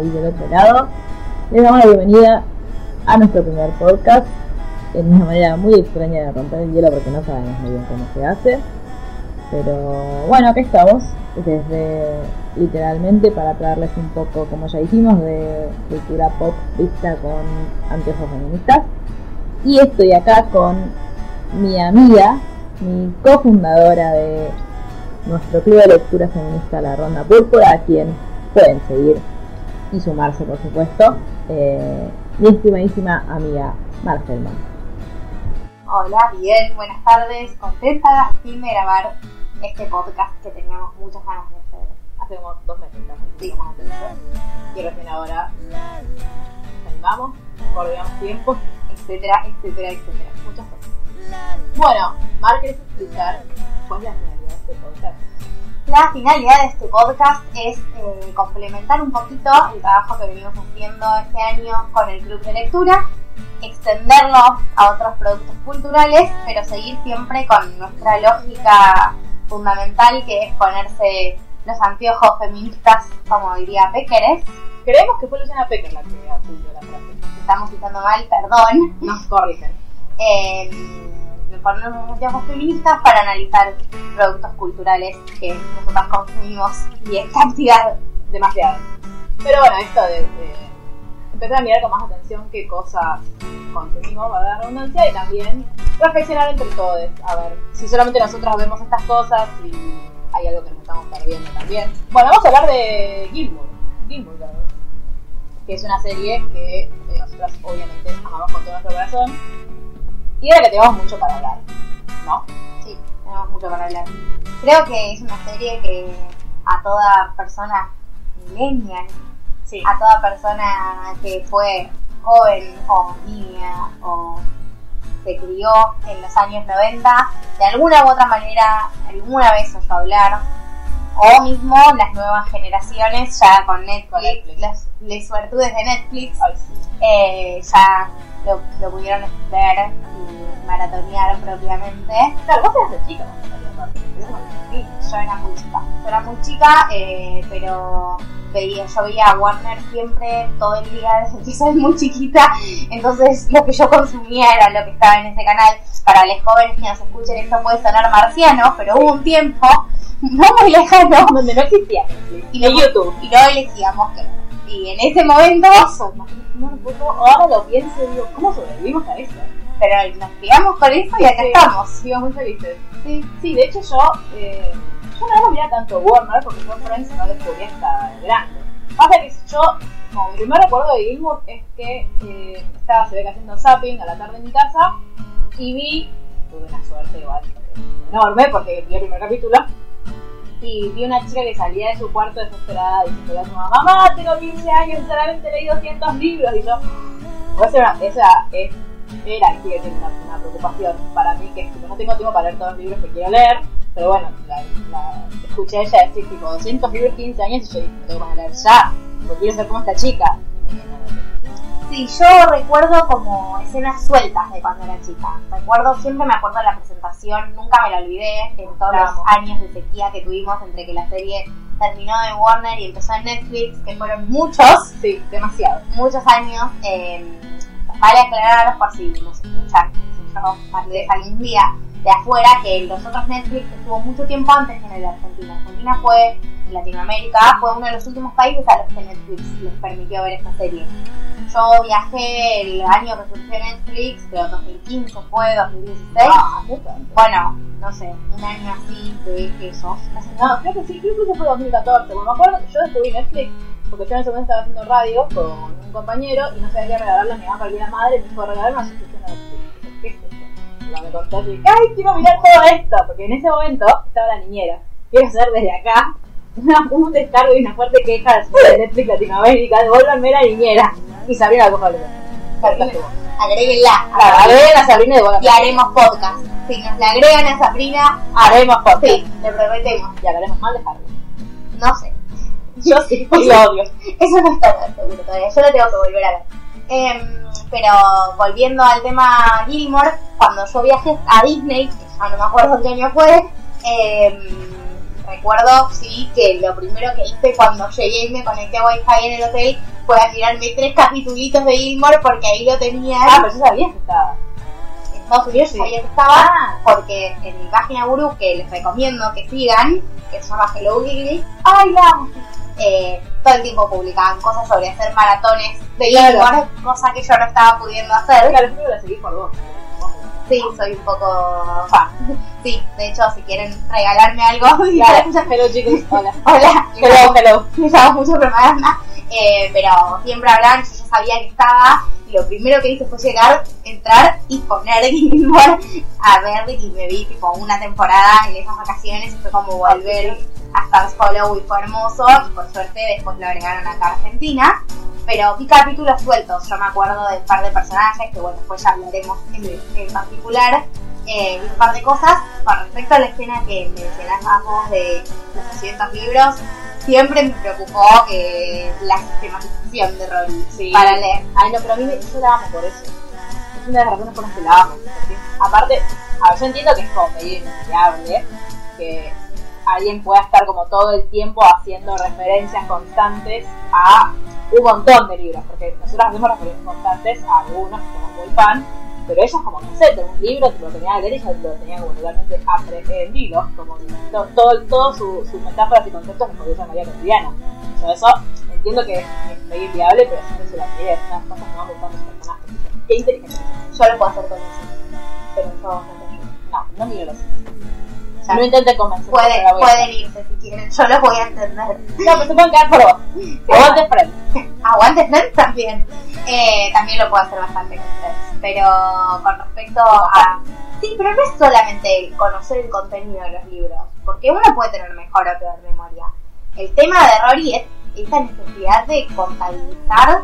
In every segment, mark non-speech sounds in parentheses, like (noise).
Ahí del otro lado. Les damos la bienvenida a nuestro primer podcast. En una manera muy extraña de romper el hielo porque no sabemos muy bien cómo se hace. Pero bueno, aquí estamos. Desde literalmente para traerles un poco, como ya dijimos, de cultura pop vista con anteojos feministas. Y estoy acá con mi amiga, mi cofundadora de nuestro club de lectura feminista La Ronda Púrpura, a quien pueden seguir y sumarse, por supuesto, eh, mi estimadísima amiga Marcelman. Hola, bien, buenas tardes. Contenta al fin de grabar este podcast que teníamos muchas ganas de hacer. Hace como dos meses estamos Sí. Y recién ahora nos animamos, coordinamos tiempos, Etcétera, etcétera, etcétera. muchas cosas. Bueno, Mar, ¿querés explicar cuál es la finalidad de este podcast? La finalidad de este podcast es eh, complementar un poquito el trabajo que venimos haciendo este año con el club de lectura, extenderlo a otros productos culturales, pero seguir siempre con nuestra lógica fundamental que es ponerse los anteojos feministas, como diría Péqueres. Creemos que fue Luciana Pecker la que acudió la frase. Estamos citando mal, perdón. Nos corrigen. (laughs) eh, los anteojos feministas para analizar productos culturales que nosotras consumimos y en (laughs) cantidad demasiado. Pero bueno, esto de, de empezar a mirar con más atención qué cosas consumimos, va a dar redundancia, y también reflexionar entre todos. A ver, si solamente nosotros vemos estas cosas y hay algo que nos estamos perdiendo también. Bueno, vamos a hablar de Gilmour. Gilmour que es una serie que eh, nosotras obviamente amamos con todo nuestro corazón y de la que tenemos mucho para hablar, ¿no? Sí, tenemos mucho para hablar. Creo que es una serie que a toda persona millennial, Sí. a toda persona que fue joven o niña o se crió en los años 90, de alguna u otra manera, alguna vez oyó hablar, o mismo las nuevas generaciones ya con Netflix, las les suertudes de Netflix, Ay, sí. eh, ya lo, lo pudieron ver y maratonear propiamente. Claro, vos eras de chica sí. Yo era muy chica, yo era muy chica, eh, pero veía, yo veía a Warner siempre todo el día (laughs) desde que soy muy chiquita, entonces lo que yo consumía era lo que estaba en ese canal. Para los jóvenes que nos escuchen esto puede sonar marciano, pero hubo un tiempo no (laughs) muy lejano Donde no existía y no- YouTube. y no elegíamos que no. Y en ese momento, No, pues, no, ahora lo pienso y digo, ¿cómo sobrevivimos a eso? pero nos criamos con eso y acá Sí. estamos. Sigamos muy felices. Sí, sí, de hecho yo, eh, yo no lo miraba tanto Warner porque yo Friends no descubrí hasta grande. Pasa que yo, como mi primer recuerdo de Gilmour es que eh, estaba, se ve que haciendo zapping a la tarde en mi casa y vi, tuve una suerte igual eh, enorme porque vi el primer capítulo y vi una chica que salía de su cuarto desesperada diciendo a su mamá, mamá, tengo 15 años, solamente leí 200 libros y yo, pues era, esa es era y siendo una, una preocupación para mí que tipo, no tengo tiempo para leer todos los libros que quiero leer pero bueno la, la- escuché a ella decir tipo 200 libros 15 años y yo dije tengo que leer ya porque quiero ser como esta chica Sí, yo recuerdo como escenas sueltas de cuando era chica. Recuerdo, siempre me acuerdo de la presentación, nunca me la olvidé en todos los años de sequía que tuvimos entre que la serie terminó de Warner y empezó en Netflix, que fueron muchos, Sí, demasiado. muchos años. Eh, vale aclarar por si nos escuchan, si yo algún día de afuera, que los otros Netflix estuvo mucho tiempo antes que en el de Argentina. Argentina fue, en Latinoamérica, fue uno de los últimos países a los que Netflix les permitió ver esta serie. Yo viajé el año que surgió Netflix, creo 2015 fue, 2016. Ah. Bueno, no sé, un año así de esos. No, creo que sí, creo que eso fue 2014. Bueno, me acuerdo que yo descubrí Netflix porque yo en ese momento estaba haciendo radio con un compañero y no sabía qué regalarle a mi mamá para el día de la madre y me dijo regalarme una suscripción a Netflix. Dije, ¿Qué es esto? Y cuando me contó, dije, ¡ay, quiero mirar todo esto! Porque en ese momento estaba la niñera. Quiero hacer desde acá una- un descargo y una fuerte queja de Netflix Latinoamérica. Devuélvanme la niñera. Y Sabrina coja Agréguenla. Agreguen a Sabrina de Y haremos podcast. Si nos la agregan a Sabrina, Haremos podcast. sí, le prometemos. Y hablaremos mal de Harry. No sé. Yo sí, (laughs) lo odio. Eso no está seguro todavía. Yo lo tengo que volver a ver. Em, pero volviendo al tema Gilmore, cuando yo viajé a Disney, ya no me acuerdo qué año fue, em, recuerdo sí que lo primero que hice cuando llegué y me conecté a Wi-Fi en el hotel fue a tirarme tres capitulitos de Gilmore porque ahí lo tenía. Ah, pero yo sabía que estaba. en Estados Unidos Sí. sabía que estaba porque en mi página gurú que les recomiendo que sigan, que se llama Hello Gigli, ¡ay la! Eh, todo el tiempo publicaban cosas sobre hacer maratones de Claro. Gilmore, cosa que yo no estaba pudiendo hacer. Claro, yo la seguí por vos. Sí, soy un poco fan. (laughs) Sí, de hecho, si quieren regalarme algo, (laughs) Claro, (laughs) hello chicos, hola. hola, Hello, hello. me llamo mucho propaganda, eh, pero siempre hablan, yo ya sabía que estaba, y lo primero que hice fue llegar, entrar y poner Gilmore a ver, y me vi tipo una temporada en esas vacaciones, y fue como volver a Stars Hollow y fue hermoso, y por suerte después lo agregaron acá a Argentina, pero vi capítulos sueltos, yo me acuerdo de un par de personajes, que bueno, después ya hablaremos en, en particular, eh, un par de cosas. Con respecto a la escena que mencionabas vos de los 200 libros, siempre me preocupó que la sistematización de Rory Sí. para leer. Ay, no, pero a mí me, yo la amo por eso. Es una de las razones por las que la amo. porque, aparte, a ver, yo entiendo que es como medio indeseable que alguien pueda estar como todo el tiempo haciendo referencias constantes a un montón de libros, porque nosotros hacemos referencias constantes a algunos que somos muy fan, pero ellos como, no sé, un libro, lo tenía que leer y lo tenía como totalmente aprendido, como to- todo, todo su, sus metáforas y conceptos los podía usar en cotidiana. Yo eso entiendo que es, es medio inviable, pero siempre se la quiere, es una cosas que van gustando los personajes. Qué inteligente. Yo lo puedo hacer con eso, pero yo no. No, miro los. No intentes convencerme. Pueden, pueden irse si quieren, yo los voy a entender. No, pero se pueden quedar por vos. (laughs) Aguante Friends. Aguante Friends también. Eh, también lo puedo hacer bastante con Friends. Pero con respecto a. Sí, pero no es solamente conocer el contenido de los libros. Porque uno puede tener mejor o peor memoria. El tema de Rory es esta necesidad de contabilizar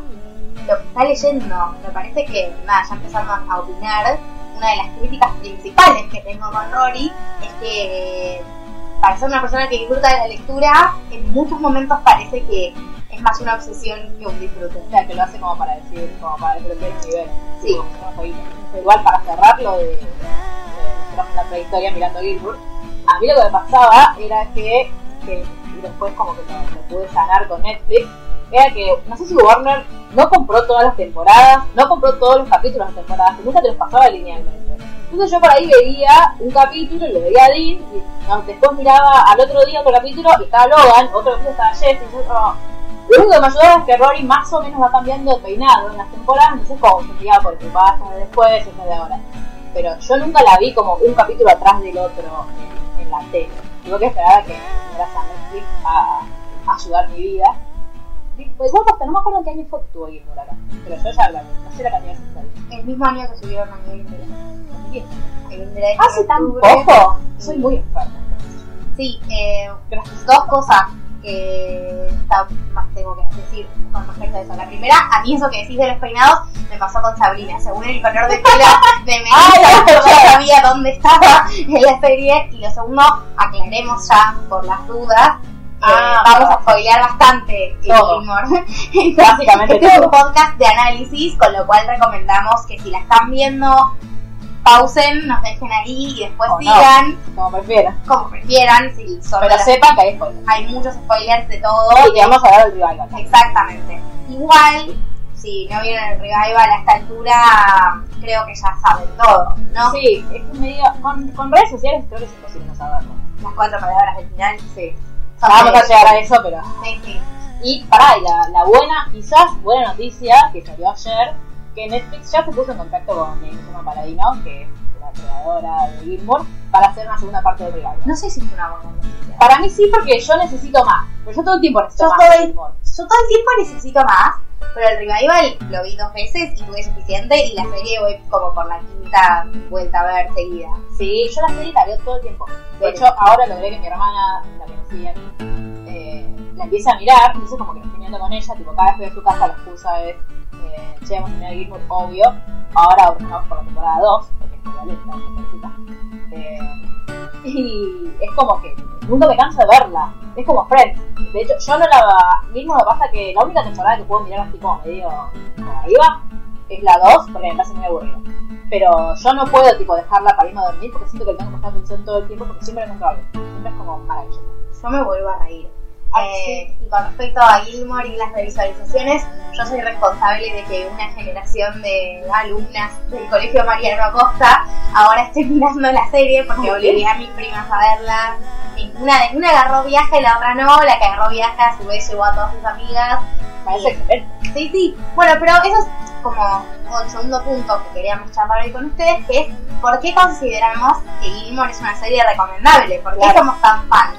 lo que está leyendo. Me parece que, nada, ya empezando a opinar, una de las críticas principales que tengo con Rory es que para ser una persona que disfruta de la lectura, en muchos momentos parece que es más una obsesión que un disfrute. O sea, que lo hace como para decir, como para defender un nivel. Sí. Como no soy- Igual para cerrarlo de, de la trayectoria mirando Gilbert, a mí lo que me pasaba era que, que después como que lo pude sanar con Netflix, era que, no sé si Warner no compró todas las temporadas, no compró todos los capítulos de las temporadas, que nunca te los pasaba linealmente. Entonces yo por ahí veía un capítulo lo veía a Dean, y después miraba al otro día otro capítulo y estaba Logan, otro capítulo estaba Jess, y oh, lo único que me ayudaba es que Rory más o menos va cambiando de peinado en las temporadas, entonces como se miraba por que pasa de después es de ahora. Pero yo nunca la vi como un capítulo atrás del otro en la tele. Tuve que esperar a que viniera a Netflix a, a ayudar mi vida. Y, Pues igual hasta no me acuerdo en qué año fue que estuvo Gilmore acá. Pero yo ya la vi, no sé la cantidad de veces El mismo año que subieron a Indra es ¿Hace tan poco? Soy muy enferma. Sí, eh, Gracias. dos cosas que está- más tengo que decir con respecto a eso. La primera, a mí eso que decís de los peinados me pasó con Sabrina. Según el color de pelo de (laughs) Melissa, yo sabía dónde estaba (laughs) en la serie. Y lo segundo, aclaremos ya por las dudas. eh, Ah, vamos a spoilear bastante el Todo. (laughs) Básicamente este es un podcast de análisis, con lo cual recomendamos que si la están viendo pausen, nos dejen ahí y después O no. sigan Como prefieran. como prefieran. De Pero sepan que hay spoilers. hay muchos spoilers de todo. Y que vamos a hablar del revival. Exactamente. Igual, si no vieron el revival a esta altura, creo que ya saben todo, ¿no? Sí, es medio. Con, con redes sociales creo que es imposible no saberlo. Las cuatro palabras del final. Sí. Son Vamos a llegar a eso, pero. Sí, sí. Y pará, y la, la buena, quizás buena noticia que salió ayer, que Netflix ya se puso en contacto con Emma Paladino, que es la creadora de Gilmore, para hacer una segunda parte del revival. No sé si es una buena noticia. Para mí sí, porque yo necesito más. Pero yo todo el tiempo necesito Yo más todo de el- Gilmore. Yo todo el tiempo necesito más, pero el revival lo vi dos veces y tuve suficiente y la serie voy como por la quinta vuelta a ver seguida. Sí, yo la serie la veo todo el tiempo. De hecho, ahora logré que mi hermana, la que me sigue, eh, la empiece a mirar, entonces como que lo estoy viendo con ella, tipo cada vez que voy a su casa la excusa es, eh, che, vamos a Gilmore, obvio. Ahora vamos por la temporada 2, porque es pobrecita. Eh, y es como que nunca me canso de verla. Es como Friends. De hecho, yo no la. Mismo me pasa que la única temporada que puedo mirar así como medio arriba es la 2, porque me parece muy aburrido. Pero yo no puedo tipo dejarla para irme a dormir porque siento que tengo que prestar atención todo el tiempo porque siempre encuentro algo. Siempre es como maravilloso. Yo me vuelvo a reír. Eh, y con respecto a Gilmore y las revisualizaciones, yo soy responsable de que una generación de alumnas del colegio Mariano Acosta ahora esté mirando la serie porque obligué a mis primas a verla. Ninguna, una agarró viaje, la otra no. La que agarró viaje a su vez llevó a todas sus amigas. Y-. Sí, sí. Bueno, pero eso es como un segundo punto que queríamos charlar hoy con ustedes, que es por qué consideramos que Gilmore es una serie recomendable, por qué Claro. somos tan fans,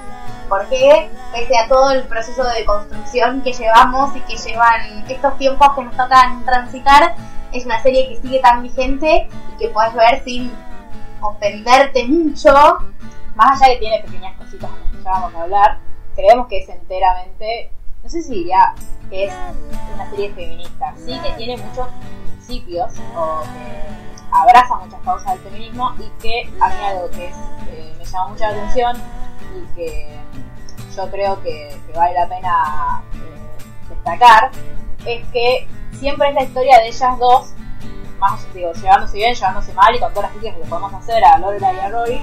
por qué, pese a todo el proceso de construcción que llevamos y que llevan estos tiempos que nos tocan transitar, es una serie que sigue tan vigente y que puedes ver sin ofenderte mucho. Más allá que tiene pequeñas cositas en las que ya vamos a hablar, creemos que es enteramente, no sé si diría que es una serie feminista, sí que tiene muchos principios o que abraza muchas causas del feminismo y que a mí algo que es, eh, me llama mucho la atención y que yo creo que, vale la pena eh, destacar es que siempre es la historia de ellas dos más digo, llevándose bien, llevándose mal y con todas las críticas que le podemos hacer a Lorelai y a Rory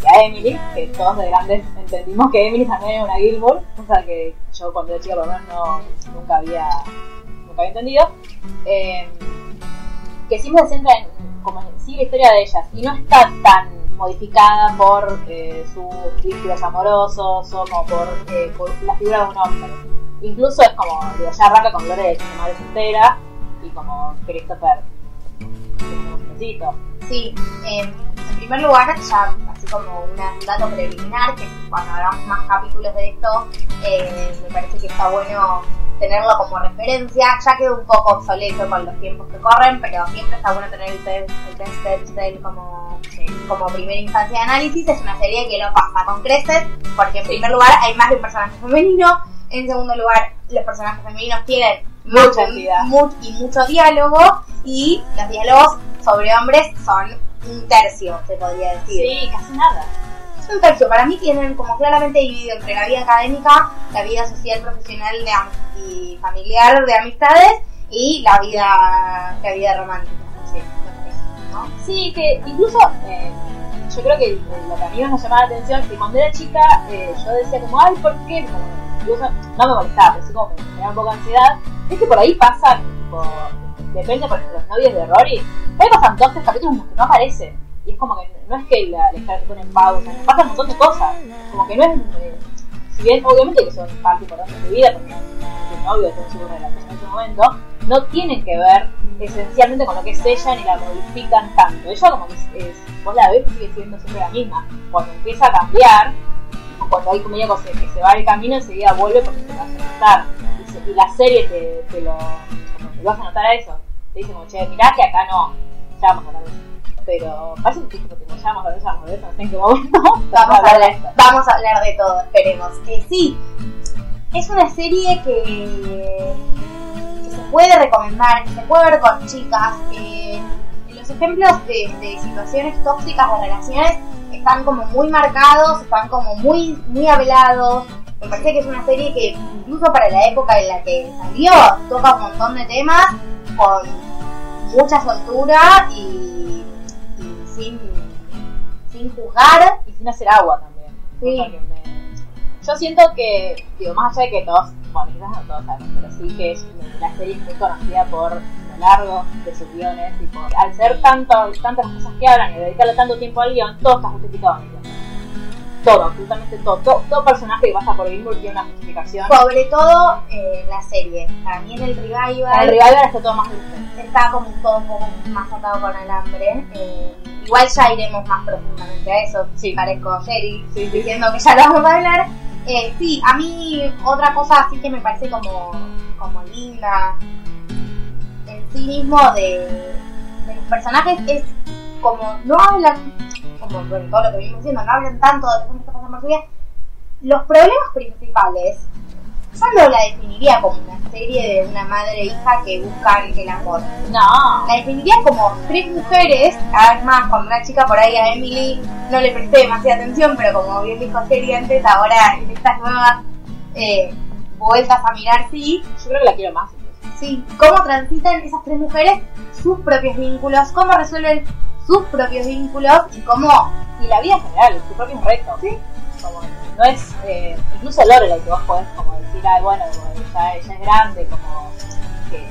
y a Emily, que todos de grandes entendimos que Emily también era una Gilmore, cosa que yo cuando era chica por lo menos no, nunca había nunca había entendido. Eh, que siempre se centra en como sí la historia de ellas y no está tan modificada por eh, sus vínculos amorosos o como por, eh, por la figura de un hombre. Incluso es como, digo, ya arranca con que su madre soltera y como Christopher que. Sí, eh, en primer lugar, ya así como un dato preliminar, que cuando hagamos más capítulos de esto, eh, me parece que está bueno tenerlo como referencia. Ya quedó un poco obsoleto con los tiempos que corren, pero siempre está bueno tener el test, el test como, como primera instancia de análisis. Es una serie que lo pasa con creces, porque en primer lugar hay más de un personaje femenino, en segundo lugar los personajes femeninos tienen Mucha entidad. mu- y mucho diálogo, y los diálogos sobre hombres son un tercio, se podría decir. Sí, casi nada. Es un tercio. Para mí tienen como claramente dividido entre la vida académica, la vida social, profesional de y familiar de amistades y la vida, la vida romántica. Sí, ¿no? Sí, que incluso eh, yo creo que lo que a mí nos llamaba la atención es que cuando era chica eh, yo decía como, ay, ¿por qué? Incluso no me molestaba, pero sí como me, me da un poco de ansiedad. Es que por ahí pasan, tipo, depende, por ejemplo, los novios de Rory, por ahí pasan dos, tres capítulos en los que no aparecen. Y es como que no es que la, la se pone en pausa, pasan un montón de cosas. Como que no es, eh, si bien obviamente que son parte importante de tu vida, porque tu novio tiene su relación en ese momento, no tienen que ver esencialmente con lo que es ella ni la modifican tanto. Ella como que es, es- vos la ves sigue siendo siempre la misma. Cuando empieza a cambiar, cuando hay comedia que se, que se va el camino, enseguida vuelve porque te lo hace notar. Y, se- la serie te, te lo te lo hace notar a eso. Te dice como, che, mirá que acá no, ya vamos a eso. Pero parece que ya vamos a hablar de eso, no sé en qué momento. Vamos a hablar, vamos a hablar de todo, esperemos. Que sí, es una serie que, que se puede recomendar, que se puede ver con chicas, que los ejemplos de, de situaciones tóxicas de relaciones están como muy marcados, están como muy, muy hablados. Me parece que es una serie que incluso para la época en la que salió toca un montón de temas con mucha soltura y sin, sin juzgar. Y sin hacer agua también. Sí. Me- Yo siento que, digo, más allá de que todos, bueno, quizás no todos sabemos, pero sí que es, la serie es muy conocida por lo largo de sus guiones y por, al ser tanto, tantas las cosas que hablan y dedicarle tanto tiempo al guion, todo está justificado en el guion. Todo, absolutamente todo. Todo, todo personaje que pasa por Gilmour tiene una justificación. Sobre todo eh, en la serie. Para mí en el revival, En el rival está todo más dulce. está como todo un poco más atado con alambre. Eh, igual ya iremos más profundamente a eso. Sí. Parezco Jerry Sí, sí. diciendo que ya lo vamos a hablar. Eh, sí, a mí otra cosa así que me parece como, como linda en sí mismo de, de los personajes es como no hablan, como bueno, todo lo que venimos diciendo, no hablan tanto de cosas que pasan por su vida. Los problemas principales, yo no la definiría como una serie de una madre e hija que buscan el amor. No. La definiría como tres mujeres, cada vez más, cuando una chica por ahí a Emily no le presté demasiada atención, pero como bien dijo Sherry antes, ahora en estas nuevas eh, vueltas a mirar, sí, Yo creo que la quiero más. Sí, cómo transitan esas tres mujeres sus propios vínculos, cómo resuelven sus propios vínculos y cómo... Y la vida en general, tus propios retos. Sí. Como, no es, eh, incluso Lorelai que vos podés como decir, ay, bueno, ya, ella es grande, como que,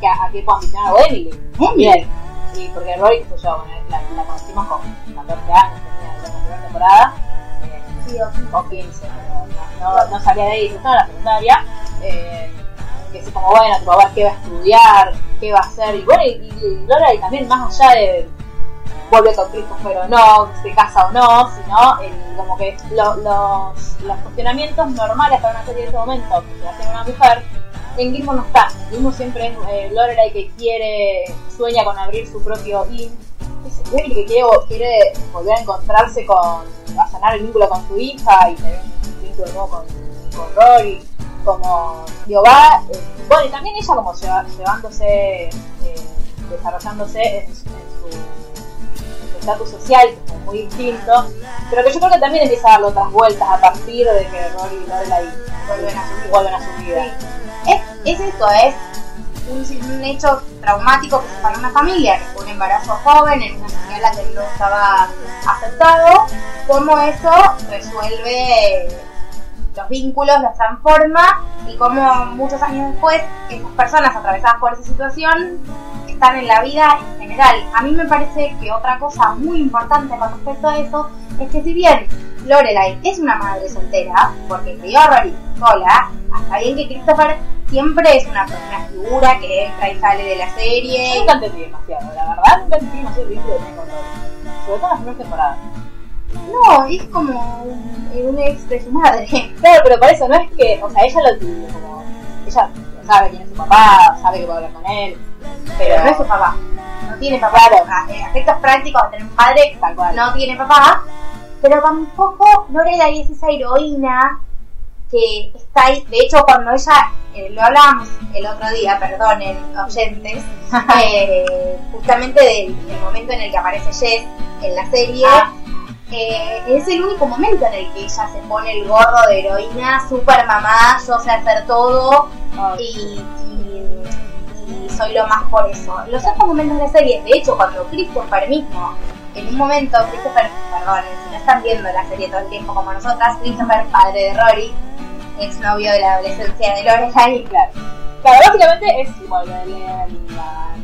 que a, a qué puedo ambicionar, o Emily, Muy bien. Y porque Rory, qué sé yo, bueno, la, la conocimos con 14 años, tenía la primera temporada, eh, Sí, o- o 15, pero no, no, no salía de ahí, estaba en la secundaria. Eh, que es como, bueno, a ver qué va a estudiar, qué va a hacer. Y bueno, y, y también, más allá de vuelve con Christopher o no, se casa o no, sino como que lo- los, los cuestionamientos normales para una serie de ese momento que se hace una mujer, en Gilmore no están. En Gilmore siempre es eh, Lorelai que quiere, sueña con abrir su propio IN, que quiere, quiere volver a encontrarse con, a sanar el vínculo con su hija y tener un vínculo nuevo con, con Rory, como, digo, va, eh, bueno, y también ella como llevándose, eh, desarrollándose en, su- estatus social, que muy distinto, pero que yo creo que también empieza a darle otras vueltas a partir de que Rory y Lorelai vuelven a su, vida. Es, es esto, es un, hecho traumático que separa una familia, un embarazo joven en una sociedad en la que no estaba aceptado, cómo eso resuelve los vínculos, los transforma y cómo muchos años después esas personas atravesadas por esa situación están en la vida en general. A mí me parece que otra cosa muy importante con respecto a eso es que si bien Lorelai es una madre soltera, porque crió a Rory sola, hasta bien que Christopher siempre es una, una figura que entra y sale de la Yo serie. nunca entendí demasiado, la verdad, entendí demasiado el vínculo que Rory. Sobre todo en las primeras temporadas. No, es como un, un ex de su madre. (laughs) Claro, pero por eso no es que, o sea, ella lo como, ella sabe quién es su papá, sabe que puede hablar con él, pero, no es su papá. No tiene papá. Claro. A- En efectos prácticos de tener un padre, Tal cual. no tiene papá. Pero tampoco Lorelai es esa heroína que está ahí. De hecho, cuando ella, eh, lo hablábamos el otro día, perdonen, oyentes, (laughs) eh, justamente del, del momento en el que aparece Jess en la serie. Ah. Eh, es el único momento en el que ella se pone el gorro de heroína, super mamá, yo sé hacer todo, y, y- y soy lo más por eso. Los otros momentos de la serie, de hecho, cuando Christopher mismo, en un momento, Christopher, perdón, si no están viendo la serie todo el tiempo como nosotras, Christopher, padre de Rory, exnovio de la adolescencia de Lorelai, claro. Claro, básicamente es igual, la, la- la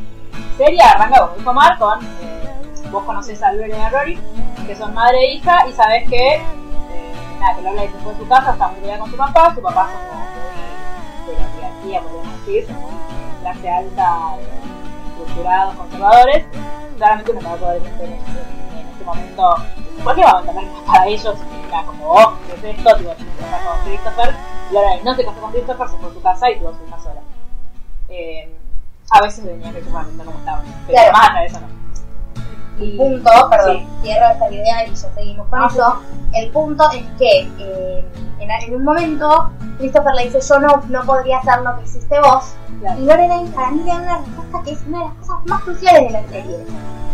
serie arranca como dijo Mar con, eh, vos conoces a Lorelai y a Rory, que son madre e hija, y sabes que, eh, nada, que Lorelai se fue de su casa, está muy con su papá, su papá son como muy de la oligarquía, podríamos decir, clase alta, estructurados, conservadores, claramente no va a poder meter en, este momento, en cualquier momento, también para ellos, era como, oh, ¿qué es esto? Tipo, se casó con Christopher, Lorelai no se casó con Christopher, se fue a su casa y tuvo su hija sola. Eh, a veces venía que no como estaba, pero Claro. más allá de eso no. El punto, perdón, sí. cierro esta idea y ya seguimos con Ah, eso. El punto es que eh, en, en un momento Christopher le dice yo no, no podría hacer lo que hiciste vos. Claro. Y Lorelai para mí le da una respuesta que es una de las cosas más cruciales de la serie.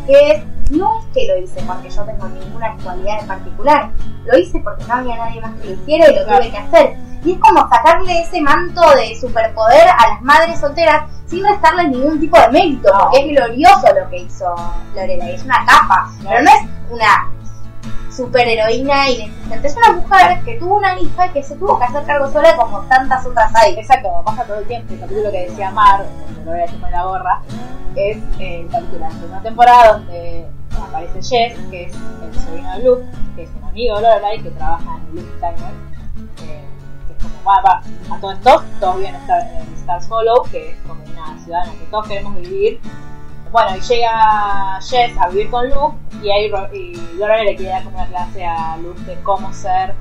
Que es, no es que lo hice porque yo tengo ninguna cualidad en particular. Lo hice porque no había nadie más que lo hiciera y lo Claro. tuve que hacer. Y es como sacarle ese manto de superpoder a las madres solteras sin restarle ningún tipo de mérito, No. porque es glorioso lo que hizo Lorelai, es una capa, pero no es una superheroína inexistente, es una mujer que tuvo una hija que se tuvo que hacer cargo sola como tantas otras hay. Exacto, pasa todo el tiempo. El capítulo que decía Mar, donde Lorelai se pone la gorra, es eh, el capítulo de la segunda temporada donde aparece Jess, que es el sobrino de Luke, que es un amigo de Lorelai que trabaja en Luke Timer. eh, como, va, va, a todo esto, todos viven en Star, en Stars Hollow, que es como una ciudad en la que todos queremos vivir. Bueno, y llega Jess a vivir con Luke y ahí y Lorelai le quiere dar como una clase a Luke de cómo ser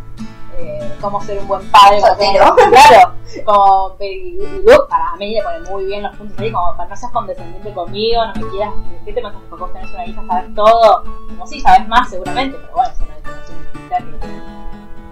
eh, cómo ser un buen padre como- (laughs) claro como y Luke para mí le pone muy bien los puntos ahí como para no seas condescendiente conmigo no me quieras ¿qué te metas que vos tenés una hija sabes todo como sí sabes más seguramente pero bueno eso no, no significa que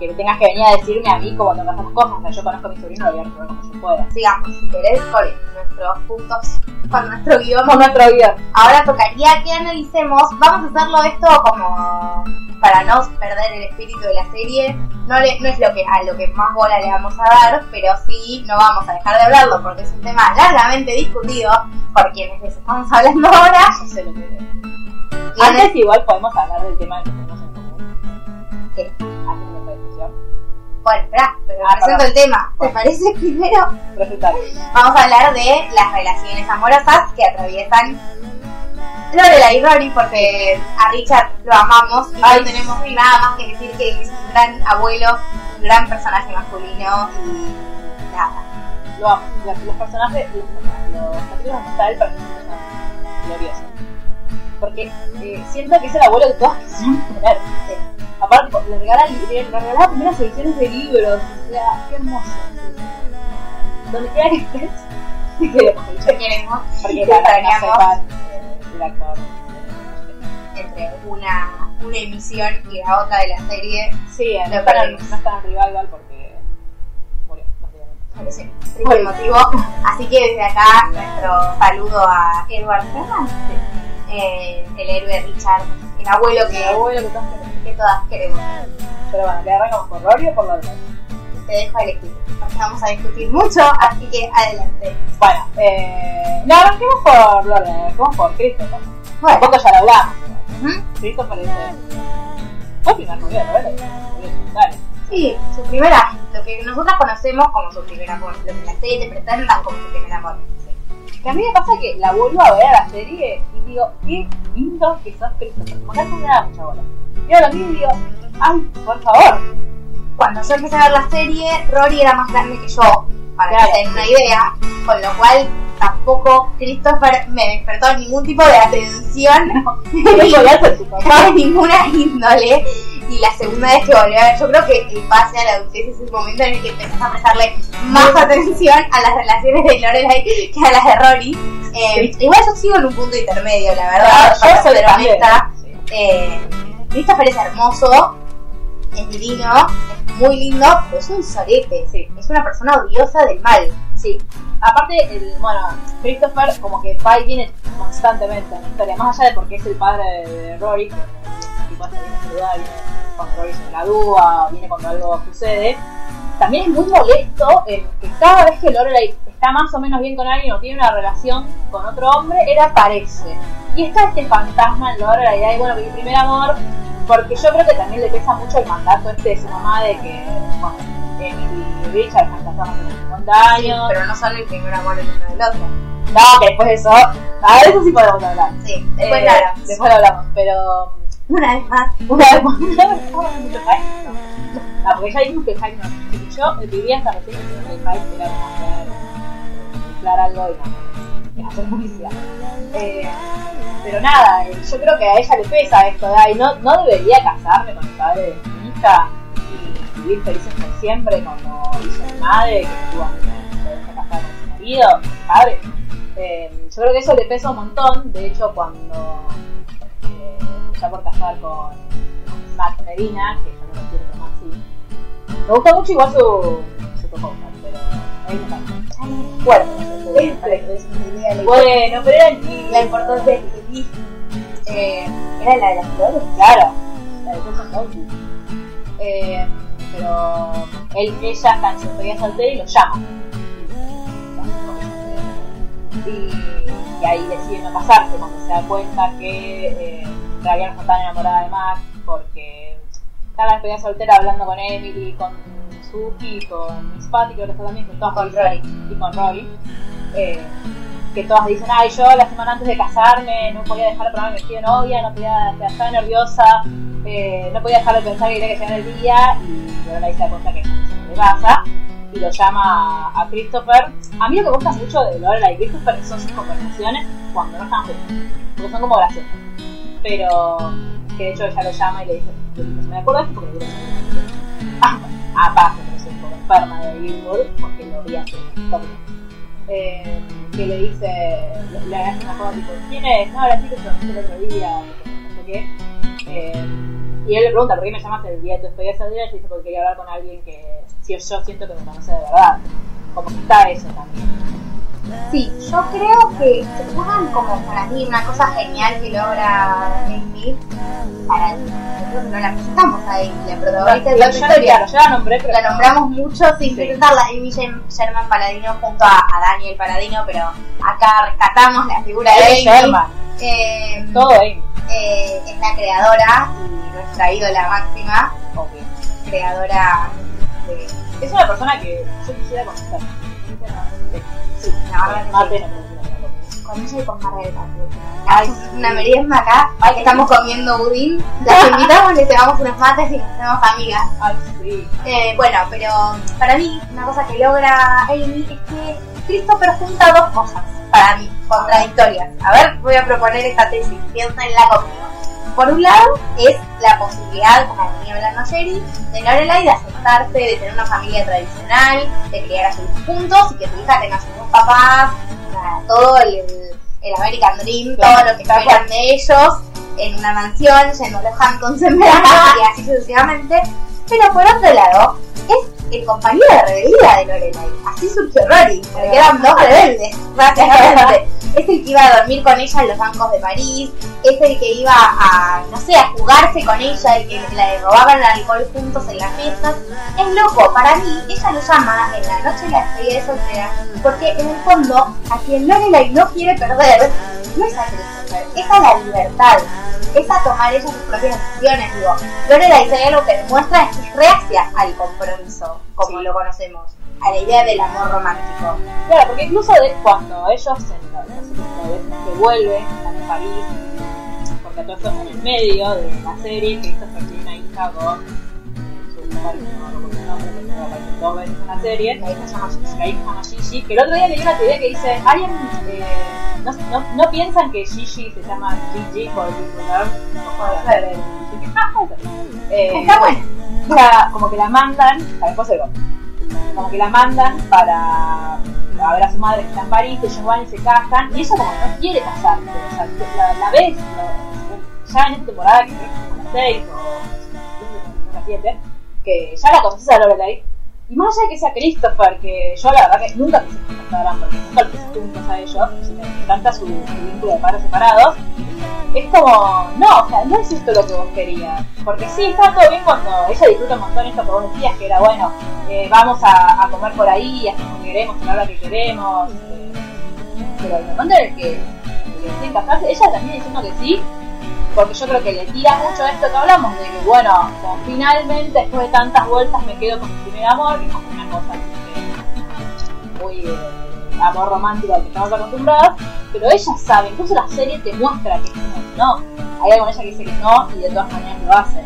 que tengas que venir a decirme a mí cómo hacer las cosas o sea yo conozco a mi sobrino lo voy a resolver como yo pueda Sigamos, si querés, con nuestros puntos, con nuestro guion. con nuestro guion Ahora tocaría que analicemos, vamos a hacerlo esto como para no perder el espíritu de la serie. No, le- no es lo que a lo que más bola le vamos a dar, pero sí no vamos a dejar de hablarlo porque es un tema largamente discutido por quienes les estamos hablando ahora. no sé lo que antes igual podemos hablar del tema que tenemos en común ¿Qué? Bueno, espera, pero Ah, presento el tema. ¿Te parece (laughs) primero? presentar Vamos a hablar de las relaciones amorosas que atraviesan Lorelai y Rory, porque a Richard lo amamos y Ay, no tenemos sí. nada más que decir que es un gran abuelo, un gran personaje masculino y nada. lo amo. Los, los personajes, los, los mí son gloriosos. Porque eh, siento que es el abuelo quisieron tener. Eh, aparte, le regalan, le regalaba primeras ediciones de libros. O sea, qué hermoso. Donde quiera que estés, te queremos, Te Richard. queremos Porque te no extrañamos eh, entre una, una emisión y la otra de la serie. Sí, no están, no están en revival porque murió, básicamente. Parece triste motivo. Así que desde acá nuestro saludo a Edward Fernan, eh, el héroe Richard, el abuelo El que, abuelo que todos queremos. que todas queremos. Pero bueno, ¿le arrancamos por Rory o por Lorelai? te dejo elegir. Porque vamos a discutir mucho, así que adelante. Bueno, eh, no, arranquemos por Lorelai, arranquemos por Christopher. Bueno, poco ya lo hablamos. ujú. Christopher es el... Fue el primer novio de Lorelai. Dale. sí, su primera, lo que nosotros conocemos como su primer amor, lo que la serie te presentan como su primer amor. Que a mí me pasa que la vuelvo a ver a la serie y digo, qué lindo que sos Christopher. Como que antes me daba mucha bola. Y ahora y digo, ay, por favor. Cuando yo empecé a ver la serie, Rory era más grande que yo, para Claro. que se den una idea, con lo cual tampoco Christopher me despertó ningún tipo de atención (laughs) No papá. de (laughs) ninguna índole. Y la segunda vez que volví a ver, yo creo que el pase a la adultez es el momento en el que empezás a prestarle más atención a las relaciones de Lorelai que a las de Rory. Eh, Igual yo sigo en un punto intermedio, la verdad. Yo para soy honesta. Eh, Christopher es hermoso, es divino, es muy lindo, pero es un sorete. Sí. Es una persona odiosa del mal. Sí. Aparte, el, bueno, Christopher como que va y viene constantemente en la historia, más allá de porque es el padre de, de Rory, que tipo este viene cuando Rory se gradúa, viene cuando algo sucede. También es muy molesto que cada vez que Lorelai está más o menos bien con alguien o tiene una relación con otro hombre, él aparece. Y está este fantasma en Lorelai, y bueno, mi primer amor, porque yo creo que también le pesa mucho el mandato este de su mamá de que, bueno, Emily y Richard están casados hace 50 años. Pero no son el primer amor el uno del otro. No, que después de eso, a eso sí podemos hablar. Sí, después Eh, nada. Después lo hablamos, pero Una vez más. una vez más, ¿no me mucho hype? No. No, porque ya dijimos que hype no. Yo vivía hasta recién que el hype era como hacer, inflar algo y no, hacer publicidad. Eh, pero nada, eh, yo creo que a ella le pesa esto de, ay, no, no debería casarme con el padre de mi hija y vivir felices por siempre como hizo mi madre, que estuvo deja casar con su marido, con padre. Eh, yo creo que eso le pesa un montón, de hecho cuando está por casar con Max Medina, que yo no lo quiero tomar así. Me gusta mucho igual su, su propuesta, pero ahí me encanta. Bueno, Este es bueno, pero era la importancia de que eh, era la de las flores. Claro, la de Douglas. Eh, pero él, ella está en su despedida soltera y lo llama. Y, y ahí decide no casarse cuando se da cuenta que eh, realidad no está tan enamorada de Max porque está en la despedida soltera hablando con Emily, con Suki, con Miss Patty, que está también, con todas Con Rory. y con Rory. Eh, que todas dicen, ay, yo la semana antes de casarme no podía dejar de ponerme vestido de novia, no podía estar nerviosa, eh, no podía dejar de pensar que tenía que llegar el día, y ahí se da cuenta que le pasa, y lo llama a Christopher. A mí lo que gusta mucho de Lorelai y Christopher son sus conversaciones cuando no están juntos, porque son como graciosas. Pero que de hecho ella lo llama y le dice, me esto porque aparte, pero soy un poco enferma de Gilmour, porque lo vi hace eh, que le dice, le, hace una cosa tipo, ¿quién es? No, la chica que conocí el otro día, no sé qué. Eh, y él le pregunta, ¿por qué me llamaste el día de tu despedida soltera? Y dice, porque quería hablar con alguien que, si yo siento que me conoce de verdad. Como que está eso también. Sí, yo creo que se pongan como para mí una cosa genial que logra Amy para que no la presentamos a Amy, la protagonista de la historia. claro, la nombré, pero La nombramos mucho sin presentarla, Amy Sher- Sherman Paladino junto a, a Daniel Paladino, pero acá rescatamos la figura de Amy. Sherman, Eh, todo Amy, eh, es la creadora y nuestra ídola máxima, obvio. creadora de... Es una persona que yo quisiera conocer. Con ella y con Margarita. Ay, una merienda acá, estamos comiendo budín, las (laughs) invitamos, les llevamos unos mates y nos hacemos amigas. Ay, sí. Eh, bueno, pero para mí, una cosa que logra Amy es que Christopher junta dos cosas, para mí, contradictorias. A ver, voy a proponer esta tesis, piénsenla conmigo. Por un lado, es la posibilidad, como venía hablando Jerry, de Lorelai de aceptarse, de tener una familia tradicional, de criar a sus hijos juntos y que su hija tenga sus dos papás, nada, todo el, el American Dream, Claro, todo lo que esperan de ellos, en una mansión, yendo a los Hamptons en verano y así sucesivamente. Pero por otro lado, es el compañero de rebeldía de Lorelai. Así surgió Rory, porque eran dos rebeldes, básicamente. Es el que iba a dormir con ella en los bancos de París, es el que iba a, no sé, a jugarse con ella y que le robaban el alcohol juntos en las mesas. Es loco, para mí, ella lo llama en la noche de la despedida de soltera, porque en el fondo, a quien Lorelai no quiere perder, no es a Christopher, es a la libertad, es a tomar ella sus propias decisiones, digo. Lorelai si hay algo que demuestra es que es reacia al compromiso, como Sí. lo conocemos, a la idea del amor romántico. Claro, porque incluso de cuando ellos en últimas veces que vuelven, están en París, porque todo esto es en el medio de la serie, Christopher tiene una hija con eh, su mujer, que no recuerdo el nombre, pero aparece dos veces en la serie, La hija se llama Gigi. la hija se llama Gigi, que el otro día leí una teoría que dice, alguien, eh, no, no, no piensan que Gigi se llama Gigi por Brother, no puede ser Gigi. Eh, Está buena. La- como que la mandan, se lo- como que la mandan para a ver a su madre que está en París, ellos van y se casan, y ella como que no quiere casarse, o sea, la, la ves, ya en esta temporada que que es como la 6 o la 7, que ya la conoces a Lorelai, y más allá de que sea Christopher, que yo la verdad que nunca quise que se casaran, porque nunca los juntos a ellos, y me encanta su, vínculo de padres separados, es como, no, o sea, no es esto lo que vos querías. Porque sí, está todo bien cuando ella disfruta un montón esto que vos decías, que era bueno, eh, vamos a, comer por ahí, hacemos lo que queremos, a la hora que queremos. eh, pero el momento en el que deciden casarse, ella también diciendo que sí, porque yo creo que le tira mucho esto que hablamos, de que bueno, como finalmente después de tantas vueltas me quedo con mi primer amor, que es una cosa muy eh, amor romántico al que estamos acostumbrados, pero ella sabe, incluso la serie te muestra que no, hay algo en ella que dice que no y de todas maneras lo hace.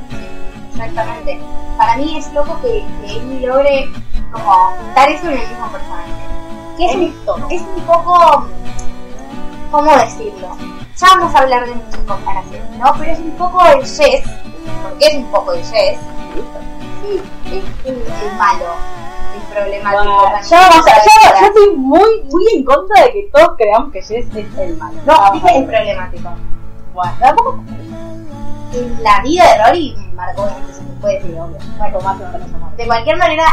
Exactamente. Para mí es loco que, que Amy logre como dar eso en el mismo personaje. Que es, Es un, es un poco, ¿cómo decirlo? Ya vamos a hablar de muchas comparaciones, ¿no? Pero es un poco el Jess, porque es un poco el Jess. Sí, es el, el malo, el problemático. Bueno, también. ya vamos a, ya, yo estoy muy, muy en contra de que todos creamos que Jess es el malo. No, dije el problemático. Bueno, tampoco En la vida de Rory marcó un antes, se puede decir, obvio. Bueno, más o menos amor. De cualquier manera,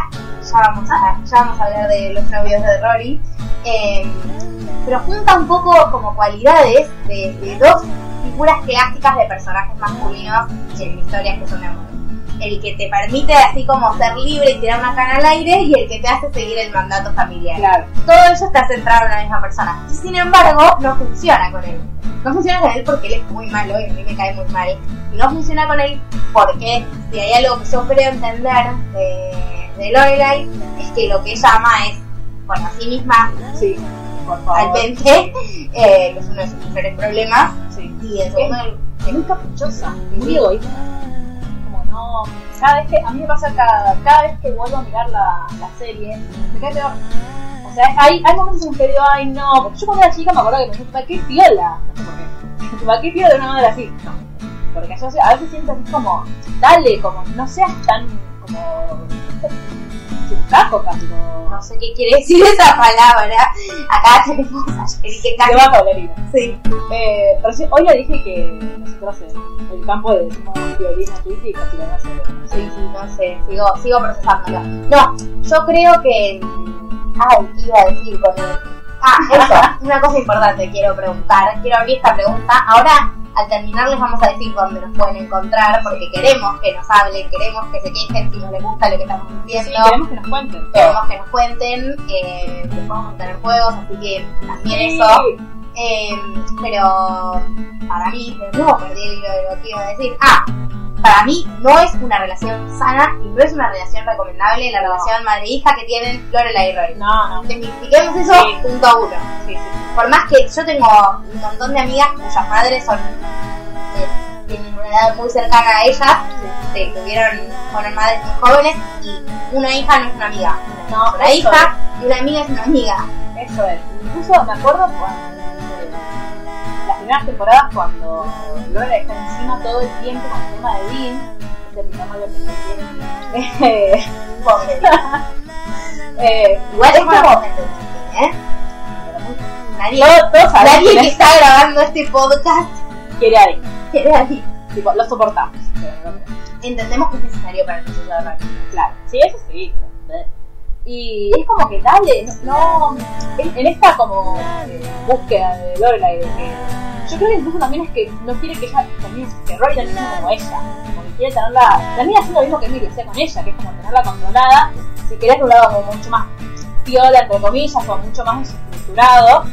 ya vamos a, ya vamos a hablar de los novios de Rory. Eh, pero junta un poco como cualidades de, de dos figuras clásicas de personajes masculinos y en historias que son de amor. el que te permite así como ser libre y tirar una cara al aire y el que te hace seguir el mandato familiar. Claro. Todo eso está centrado en la misma persona. Sin embargo, no funciona con él. No funciona con él porque él es muy malo y a mí me cae muy mal. Y no funciona con él porque si hay algo que yo creo entender de, de Lorelai es que lo que ella ama es, bueno, a sí misma, Sí, al pente, eh, que es uno de sus mayores problemas. Sí. Y segundo, Es muy caprichosa, muy egoísta. Como no. Cada vez que. A mí me pasa cada, cada vez que vuelvo a mirar la, la serie, me cae peor. O sea, hay, hay momentos en que digo, ay no, porque yo cuando era chica me acuerdo que me dije, qué piola. No sé por qué. ¿Para qué piola de una manera así? No. Porque yo a veces siento así como, dale, como, no seas tan, como, como, no sé qué quiere decir esa palabra. Acá tenemos a Sherry que se casi. va Paulina. Sí. Eh, pero sí, hoy le dije que nosotros en el campo le decimos violín a y casi van a hacer. Sí, sí, no sé, sigo, sigo procesándolo. No, yo creo que. Ay, ¿qué iba a decir con él? Ah, eso, una cosa importante quiero preguntar. Quiero abrir esta pregunta. Ahora, al terminar, les vamos a decir dónde nos pueden encontrar, porque queremos que nos hablen, queremos que se quejen si no les gusta lo que estamos Sí, diciendo. queremos que nos cuenten. Queremos que nos cuenten, eh, les podemos tener juegos, así que también Sí. eso. Eh, pero para mí, de nuevo perdí el hilo de lo que iba a decir. Ah, para mí no es una relación sana y no es una relación recomendable la No. relación madre-hija que tienen Lorelai y Rory. No, no. Desmitifiquemos eso Sí. punto a uno. Sí, sí. Por más que yo tengo un montón de amigas cuyas madres son eh, tienen una edad muy cercana a ellas, se tuvieron, fueron madres muy jóvenes y una hija no es una amiga. No, Una hija y una amiga es una amiga. Eso es. Incluso me acuerdo cuando. Primeras temporadas, cuando Lola está encima todo el tiempo con el tema de Dean, primer novio que Pobre. (laughs) eh, (laughs) Igual es como. ¿eh? Nadie, Todos, nadie que es- está grabando este podcast quiere a Dean. quiere a Dean. Tipo, lo soportamos. pero no lo queremos. Entendemos que es necesario para proceso de radio. Claro, sí, eso sí. pero. Y es como que dale, no, en, esta como eh, búsqueda de Lorelai, de que yo creo que incluso también es que no quiere que ella también, que Rory también como ella, como que quiere tenerla, también haciendo lo mismo que Emily hacía con ella, que es como tenerla controlada, si querés un lado como mucho más piola, entre comillas, o mucho más estructurado,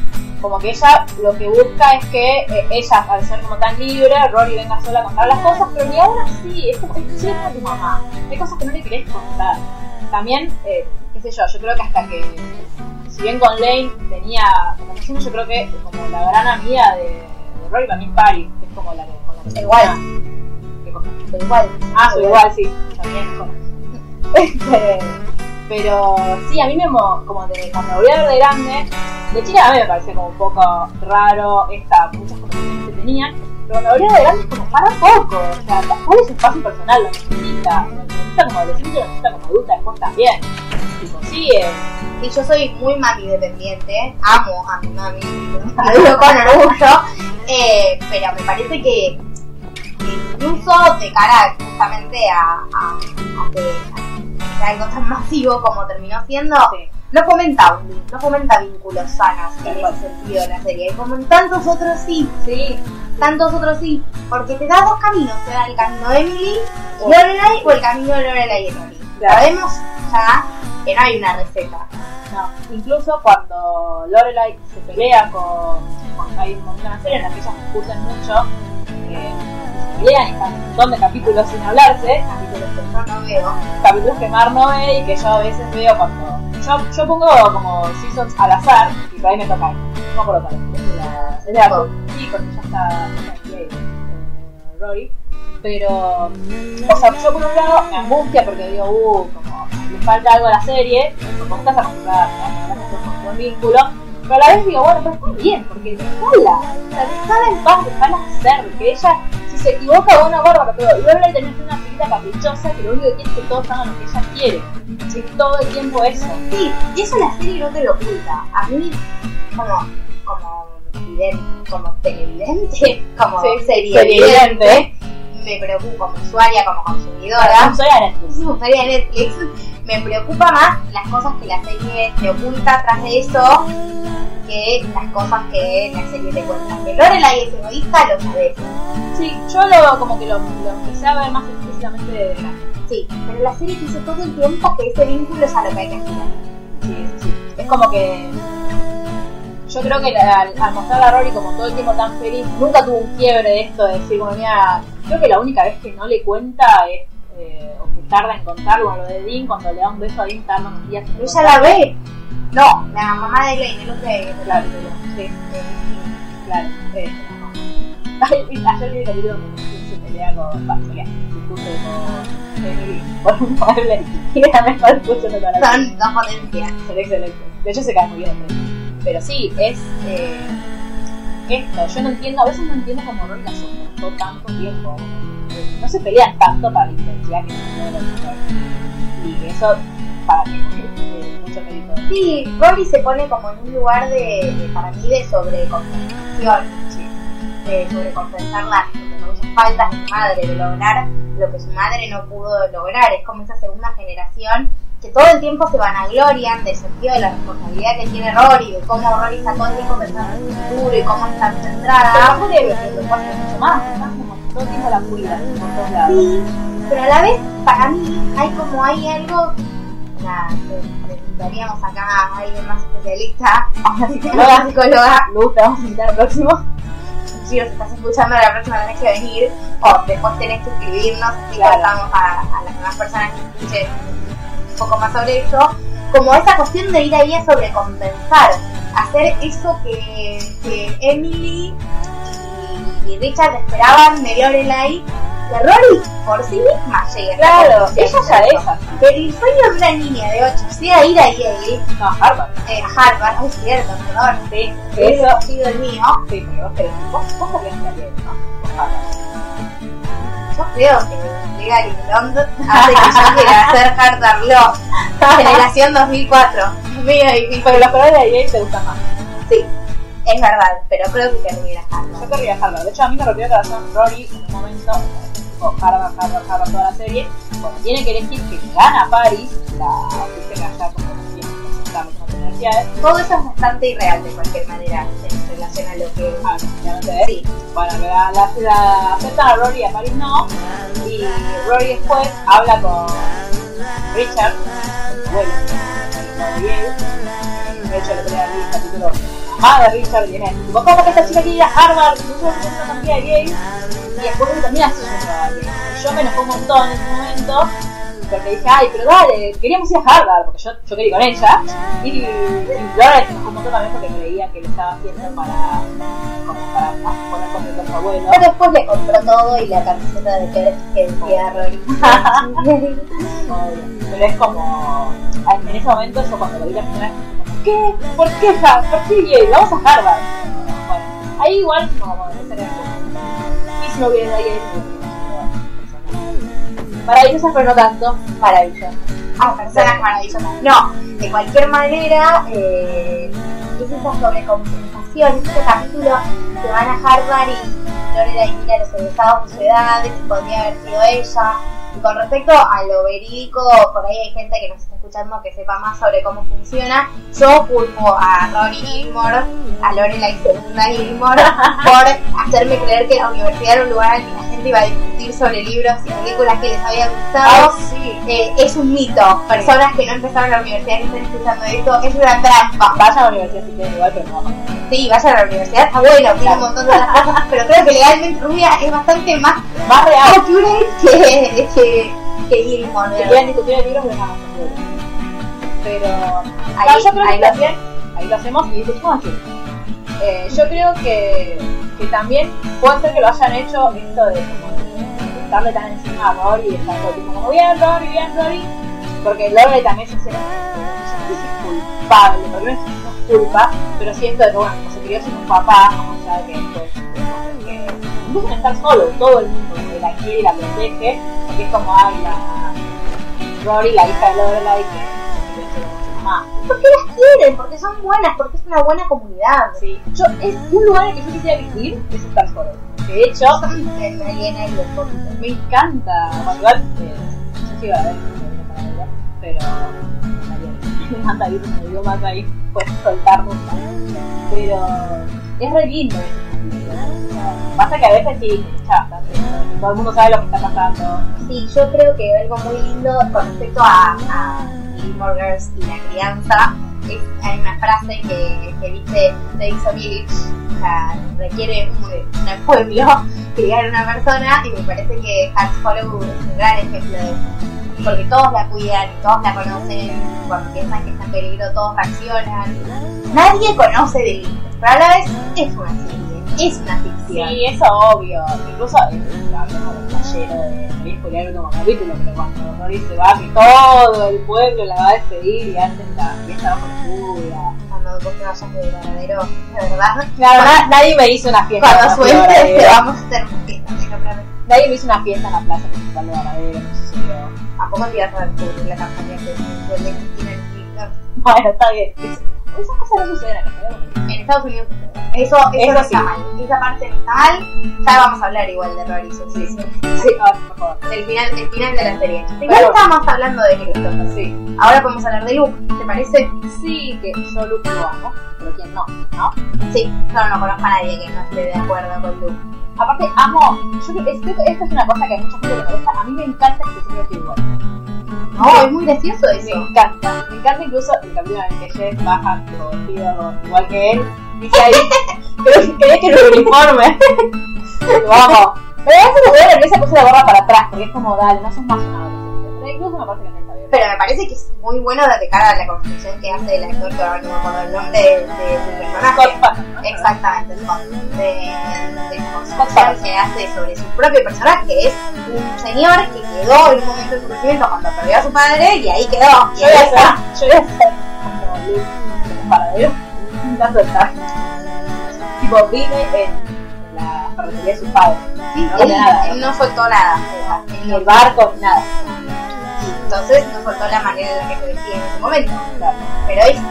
como que ella lo que busca es que eh, ella, al ser como tan libre, Rory venga sola a contar las cosas, pero ni aún así, es como es tu mamá. Hay cosas que no le querés contar. También, eh, qué sé yo, yo creo que hasta que, si bien con Lane tenía, como yo creo que como la gran amiga de, de Rory también Paris, que es como la que con la que Igual. ¿Qué cosa? Igual. Ah, soy igual, sí. También con (laughs) Este, Pero sí, a mí me mo- como de cuando volví a ver de grande, de chica a mí me parecía como un poco raro esta, muchas conversaciones que tenían, pero cuando volví a ver de grande es como para poco, o sea, ¿cuál es su espacio personal? Lo necesita, lo necesita como adolescente, lo necesita como adulta después también. Sí, eh, Y yo soy muy mami dependiente, amo a mi mami, (laughs) lo digo con orgullo, eh, pero me parece que, que incluso de cara justamente a, a, a que a que algo tan masivo como terminó siendo, sí. No fomenta, no fomenta vínculos sanos en ese sentido de la serie, como en tantos otros sí, Sí, tantos otros sí, porque te da dos caminos, te da el camino de Emily, Lorelai o el camino de Lorelai y Rory. Claro. Sabemos ya que no hay una receta. No, incluso cuando Lorelai se pelea con, con hay un momento en la serie en la que ellas discuten mucho, eh, pelean y están un montón de capítulos sin hablarse, capítulos que, Yo no veo. capítulos que Mar no ve y que yo a veces veo cuando yo, yo pongo como seasons al azar y por ahí me toca no me acuerdo cuál es, la, es de la sí, porque ya está, eh, Rory pero o sea yo por un lado me angustia porque digo uh como le falta algo a la serie vos estás acostumbrada a un buen vínculo pero a la vez digo bueno pero está bien porque dejala o sea dejala en paz dejala hacer que ella si se equivoca bueno bárbaro pero Lorelai tenés una figura caprichosa que lo único que quiere es que todos hagan lo que ella quiere todo el tiempo eso Sí, y eso la serie no te lo oculta. A mí, como, como, como televidente, (laughs) como Sí, serie televidente. me preocupa como usuaria, como consumidora. soy a Netflix Es usuaria de Netflix. Me preocupa más las cosas que la serie te oculta tras de eso que las cosas que la serie te cuenta. Que Lorelai es egoísta, lo sabes. Sí, yo lo, como que lo, lo empecé a ver más, excesivamente grande. Sí, pero la serie quiso todo el tiempo que ese vínculo es a lo que hay que aspirar. Sí, sí. Es como que. Yo creo que al, al mostrar a Rory como todo el tiempo tan feliz, nunca tuvo un quiebre de esto de decir, bueno, mira, creo que la única vez que no le cuenta es, eh, o que tarda en contarlo, lo de Dean, cuando le da un beso a Dean, tarda unos días en ella la ve. No, la mamá de Elaine, el otro de Claro, sí, claro. Eh, Ay, ayer vi el capítulo donde se pelea con. Va, pelea, discute con Emily por un mueble (laughs) y era mejor escuchando con la Son dos potencias. Excelente. De hecho, se cae muy bien. Pero sí, es. Eh, esto, yo no entiendo, a veces no entiendo cómo Rory la soportó tanto tiempo. No se pelean tanto para la intensidad que tiene los Y eso, para mí, es mucho mérito. Sí, Rory se pone como en un lugar de, de- para mí, de sobrecompensación. De sobrecompensar las muchas faltas de su madre, de lograr lo que su madre no pudo lograr. Es como esa segunda generación que todo el tiempo se vanaglorian del sentido de la responsabilidad que tiene Rory, de cómo Rory está todo el tiempo pensando en el futuro y cómo está centrada. no le mucho más, como todo el tiempo la cuida por todos lados. Sí, pero a la vez, para mí, hay como hay algo. Nada, le preguntaríamos acá a alguien más especialista, a (laughs) una psicóloga, psicóloga. Luz, te vamos a invitar al próximo. Si nos estás escuchando, la próxima tenés que venir, o después tenés que escribirnos, así Claro. contamos a, a las demás personas que escuchen un poco más sobre eso. Como esa cuestión de ir ahí a sobrecompensar, hacer eso que, que Emily y, y Richard esperaban de Lorelai, que Rory por sí misma llegue a Claro, ella ya es así. Pero el sueño de una niña de 8 sea ir a Yale, No, Harvard. eh, a Harvard, ay, cierto, perdón, Sí, que eso. ha sido el mío. Sí, porque vos querés estar bien, ¿no? Harvard. Yo creo que Legal y Blonde hace que yo quiera hacer Harvard Law, (laughs) generación 2004. Medio difícil. Pero los colores de Yale te gustan más. Sí, es verdad, pero creo que querría ir a Harvard. Yo querría Harvard. De hecho, a mí me rompió el corazón Rory en un momento, tipo Harvard, Harvard, Harvard, toda la serie. Cuando tiene que elegir que gana Paris, la que allá como. Todo eso es bastante irreal de cualquier manera en relación a lo que... Ah, es. Sí, Bueno, la, la, la aceptan a Rory y a Paris no. Y Rory después habla con Richard, el abuelo de hecho, le pelea el capítulo. De Richard viene a decir, tipo, ¿cómo que esta chica quiere ir a Harvard? Nosotros no somos amiga de Yale. Y después también hace yendo a Yale. Y Yo me enojé un montón en ese momento. Porque dije, ay, pero dale, queríamos ir a Harvard, porque yo, yo quería ir con ella. Y, y Laura se enojó un montón también porque creía que lo estaba haciendo para, como para poner contento a su abuelo. pero después le compró todo y la camiseta de que, que decía Rory. Pero es como. En ese momento, yo cuando lo vi la primera vez, ¿qué? ¿Por qué Harvard? ¿Por qué Yale? Vamos a Harvard. Bueno, ahí igual, como esa era como. Y si no hubiera Yale, Maravillosas, pero no tanto. Maravillosas. Ah, personas maravillosas. No, de cualquier manera, eh, es esa sobrecompensación, es ese capítulo que van a Harvard y Lorelai mira a los egresados de su edad, que podría haber sido ella. Y con respecto a lo verídico, por ahí hay gente que nos está escuchando que sepa más sobre cómo funciona. Yo culpo a Rory Gilmore, a Lorelai Segunda Gilmore, (laughs) por hacerme creer que la universidad era un lugar al que la gente iba a discutir sobre libros y películas que les había gustado. sí. Eh, es un mito. Personas que no empezaron la universidad que están escuchando esto, es una trampa. Vayan a la universidad si quieren igual, pero no. Sí, vayan a la universidad, está bueno, tiene un montón de otras cosas, pero creo que legalmente Rubia es bastante más Más real. que, que, que discutir el libro. Pero. Ahí- no, yo creo ahí que lo- también. Ahí lo hacemos y discutimos aquí. Eh, yo creo que, que también puede ser que lo hayan hecho esto de estarle tan encima a Rory y estar todo el tiempo como bien Rory, bien Rory. Porque Lorelai también se siente culpable, porque no es culpa, pero de que bueno, como se crió sin un papá, más allá de que que en estar solo, todo el mundo que la quiere y la protege, porque es como ay la Rory, la hija de Lorelai, que se crió mamá. ¿Por qué las quieren? Porque son buenas, porque es una buena comunidad. Sí. Yo, es un lugar en el que yo quisiera vivir, es estar solo. De hecho, Me me me encanta. Eh, yo sí iba a ver para ella, pero me encanta ir un idiomas ahí, puedes soltarnos. Pero es re lindo Pasa que a veces sí, bastante. Todo el mundo sabe lo que está pasando. Sí, yo creo que algo muy lindo con respecto a, a Gilmore Girls y la crianza hay una frase que, que dice Takes a village, o sea, requiere un, un pueblo (laughs) criar una persona y me parece que Hans Hollow es un gran ejemplo de eso. Porque todos la cuidan todos la conocen, cuando piensan que está en peligro todos reaccionan. Nadie conoce de pero a la vez es una serie, es una ficción. Sí, eso obvio. Incluso eh, hablemos del playero de voy a spoilear el último capítulo, pero cuando Rory se va, que todo el pueblo la va a despedir y hacen la fiesta bajo la lluvia. Cuando vos te vayas de verdadero, de verdad. La verdad, nadie me hizo una fiesta. Cuando en la sueltes te Varadero. vamos a hacer una fiesta, te lo prometo. Nadie me hizo una fiesta en la plaza principal de Varadero, no sucedió. ¿A poco te ibas a descubrir la campaña que suele existir en Twitter? Bueno, está bien. Es- Esas cosas no suceden acá. En Estados Unidos. Eso, eso, Eso no sí. está mal. Esa parte no está mal. Ya vamos a hablar igual de Rory. Sí, sí. Sí, favor. El final, el final de la serie. Igual Claro. estábamos hablando de Christopher. Sí. Ahora podemos hablar de Luke, ¿te parece? Sí, que yo Luke lo amo, pero ¿quién no? ¿No? Sí, yo no conozco a nadie que no esté de acuerdo con Luke. Aparte, amo. Yo creo que es- creo que esto es una cosa que a mucha gente le gusta. A mí me encanta que se vea igual. No, es muy gracioso Me eso. encanta. Me encanta incluso el capítulo en el que Jeff baja vestido igual que él. Dice ahí, (laughs) creo que quería que un uniforme. (laughs) Lo amo. Pero a veces me a nerviosa puse la gorra para atrás, porque es como, dale, no sos más un adolescente. Pero incluso me parece que. Pero me parece que es muy bueno de cara a la construcción que hace el actor, que ahora no me acuerdo el nombre de, de su personaje. Exactamente, Scott. De, de construcción que hace sobre su propio personaje, que es un señor que quedó en un momento de su crecimiento cuando perdió a su padre y ahí quedó. Y Yo voy a hacer, yo voy a hacer como Luke en el suelta. Tipo, vive en la ferretería de sus padres. Sí, No, él, nada. él no soltó nada. no- el barco, nada. Entonces no soltó la manera en la que se vestía en ese momento. Pero es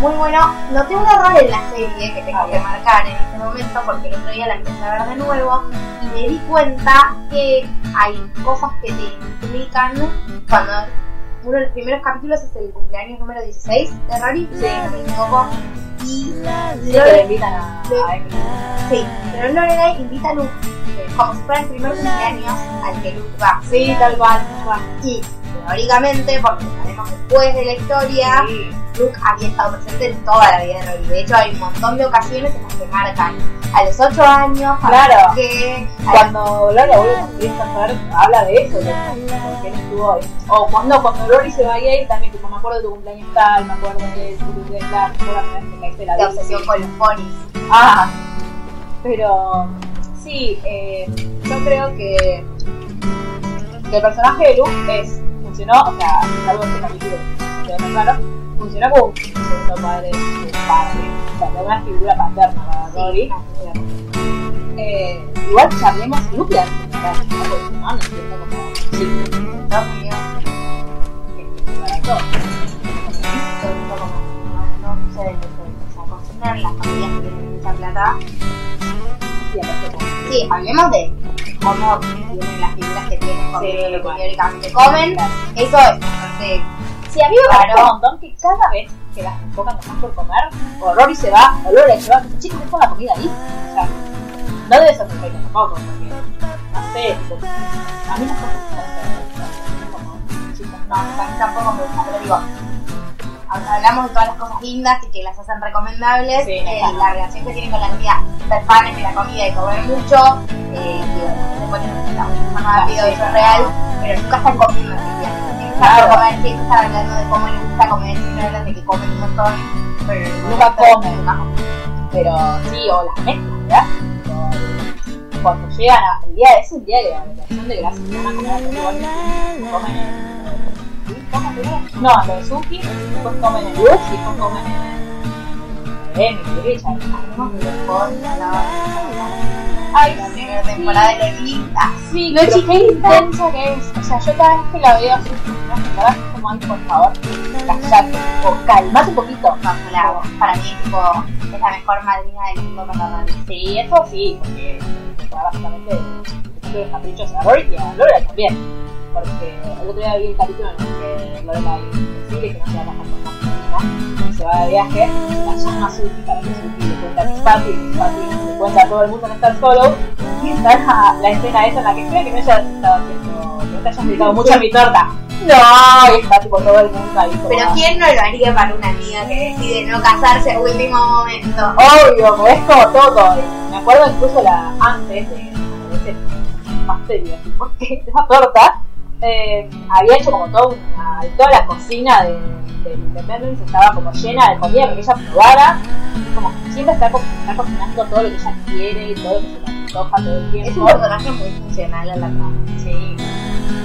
muy bueno. Noté un error en la serie que tengo que marcar en este momento porque el otro día la empecé a ver de nuevo y me di cuenta que hay cosas que te implican cuando uno de los primeros capítulos es el cumpleaños número 16 de Rory, si no me equivoco. Y Sí, que le invitan a, Sí. a Emily. sí, pero Lorelai invita a Luke como si fuera el primer cumpleaños al que Luke va. Sí, tal cual. Y teóricamente, porque sabemos después de la historia, Sí. Luke había estado presente en toda la vida de Rory. De hecho, hay un montón de ocasiones en las que marcan a los 8 años, Claro. que Cuando Lola vuelve a mujer, habla de eso, de por qué él estuvo ahí. O cuando, cuando Rory se va a ir también, tipo, me acuerdo de tu cumpleaños tal, me acuerdo de tu cumpleaños tal, la primera vez que caíste la la obsesión con los ponis. Ah, pero sí, eh, yo creo que, que el personaje de Luke es, funcionó, o sea, salvo este capítulo, quedó claro, funcionó como un segundo padre, un padre, o sea, como una figura paterna para Rory. Eh, igual charlemos Luke le hace un ¿no? No como, sí, Estados Unidos, que se para todo. no, no sucede mucho. O sea, acostumbran las familias que tienen mucha plata. Sí, hablemos de cómo tienen las figuras que tienen, comiendo Sí, teóricamente comen. Claro. Eso es bastante Sí, a mí me parece un montón que cada vez que las enfocan más por comer, o Rory se va, o Lola se va, chicos, dejo la comida ahí. O sea, no debe ser perfecto tampoco, porque, no sé, tipo, a mí no me como, chicos, No, tampoco me gusta, pero digo, hab- hablamos de todas las cosas lindas y que las hacen recomendables, Sí, eh, la relación que tienen con la comida, ser fanes de la comida y comer mucho, eh, después mucho más rápido, eso es real, pero nunca están comiendo. Claro. Claro. comer, siempre están hablando de cómo les gusta comer, siempre hablan de que comen un montón, pero Nunca comen. Pero sí, o las mezclas, ¿verdad? Cuando llegan a, el día, es el día de la de gracias, van a comer a comen. No, lo de Suki, después comen en Lux y después comen de los la Ay, la primera temporada de Lolita. Sí, Lo chiquita. intensa que es. O sea, yo cada vez que la veo así, la verdad es como, ay, por favor, callate. O calmate un poquito. No, no la hago. Para mí, tipo, es la mejor madrina del mundo para. Sí, eso sí, porque básicamente de caprichos a Rory y a Lorelai también. Porque el otro día vi el capítulo en el que Lorelai decide que no se va a pasar con más y se va de viaje, la llama a Suki para que Suki le cuente a mis papi mis papi cuenta todo el mundo en Star Solo y está la, la escena esa en la que creo que no hayas estado haciendo, que no te hayas gritado mucho a mi torta. No, y está tipo todo el mundo ahí. como- Pero ¿quién no lo haría para una amiga que decide no casarse a último momento? Obvio, pero es como todo. Me acuerdo incluso la antes de, de ese pastel, a decir, porque esa torta eh, había hecho como toda una, toda la cocina de, de Independence estaba como llena de comida para que ella probara. Y como siempre está, co- está cocinando todo lo que ella quiere, todo lo que se le antoja todo el tiempo. Es un personaje muy funcional a la trama. Sí.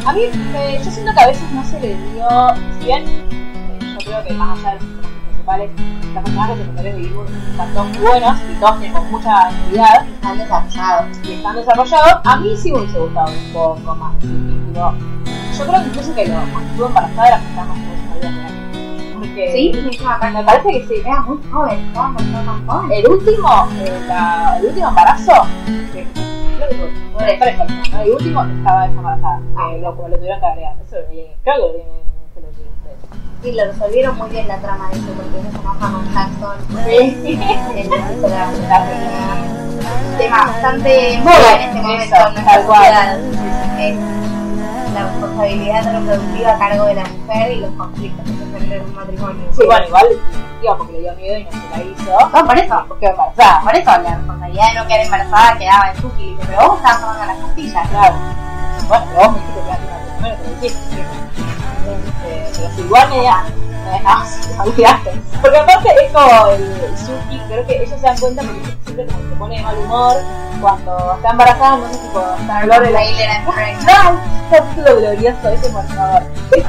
A mí, eh, yo siento que a veces no se le dio, si bien eh, yo creo que más allá de principales, los personajes secundarios de Gilmour están todos buenos y todos tienen con mucha actividad Están desarrollados. y están desarrollados, a mí sí me hubiese gustado un poco más. Digo, yo creo que incluso que lo cuando estuvo embarazada era porque más. Porque Sí, me parece que sí. Era muy joven, estaba muy joven. El último, eh, la- el último embarazo, que creo que fue de tres personas, ¿no? El último estaba embarazada, que lo, como lo tuvieron que agregar. Eso lo vi- creo que lo vi en ese lo vi en- Sí, lo resolvieron muy bien la trama de eso, porque no se enoja con Jackson. (laughs) El un tema bastante en boga en este momento en nuestra sociedad. Es la responsabilidad reproductiva a cargo de la mujer y los conflictos que se en un matrimonio. Sí, bueno, igual, digo, porque le dio miedo y no se la hizo. No, por eso. Porque embarazada. Por eso la responsabilidad de no quedar embarazada quedaba en Suki. Dice, pero vos estabas tomando las pastillas. Claro. Bueno, pero vos me dijiste que era una primero que lo dijiste. Pero si igual me da. Ah, sí, te olvidaste. Porque aparte es como el Suki, creo que ellos se dan cuenta porque siempre como se pone de mal humor cuando está embarazada, no sé si cuando está Friends. ¡Ay! Capítulo glorioso ese,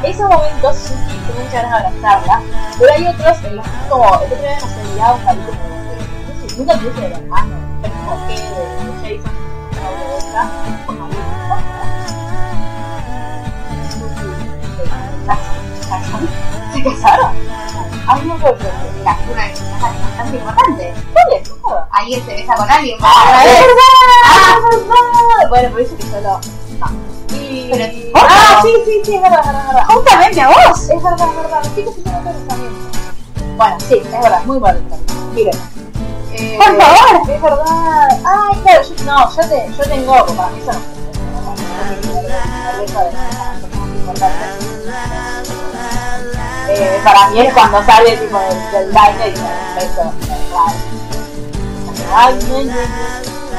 esos momentos Suki tengo muchas ganas de abrazarla, pero hay otros en los que es como, el otro día nos olvidaba un de, no de la como que de ¿Se casaron? Ay, no puedo creer. Mira, una mensaje bastante importante. ¿Cuál es? No puedo. Alguien se besa con alguien. por ¡Ah, primera es vez. verdad! ¡Ah, es verdad! Bueno, por eso que solo. No. Y... Pero te Ah, importa. sí, sí, sí, es verdad, es verdad. Justamente a vos. Es verdad, es verdad. Los chicos también. Bueno, sí, es verdad, muy bueno. Miren. Eh, Por favor. Es verdad. Ay, claro, yo, no, yo, te, yo tengo, para mí eso no. Eh, para mí es cuando sale tipo del, del baile y me beso.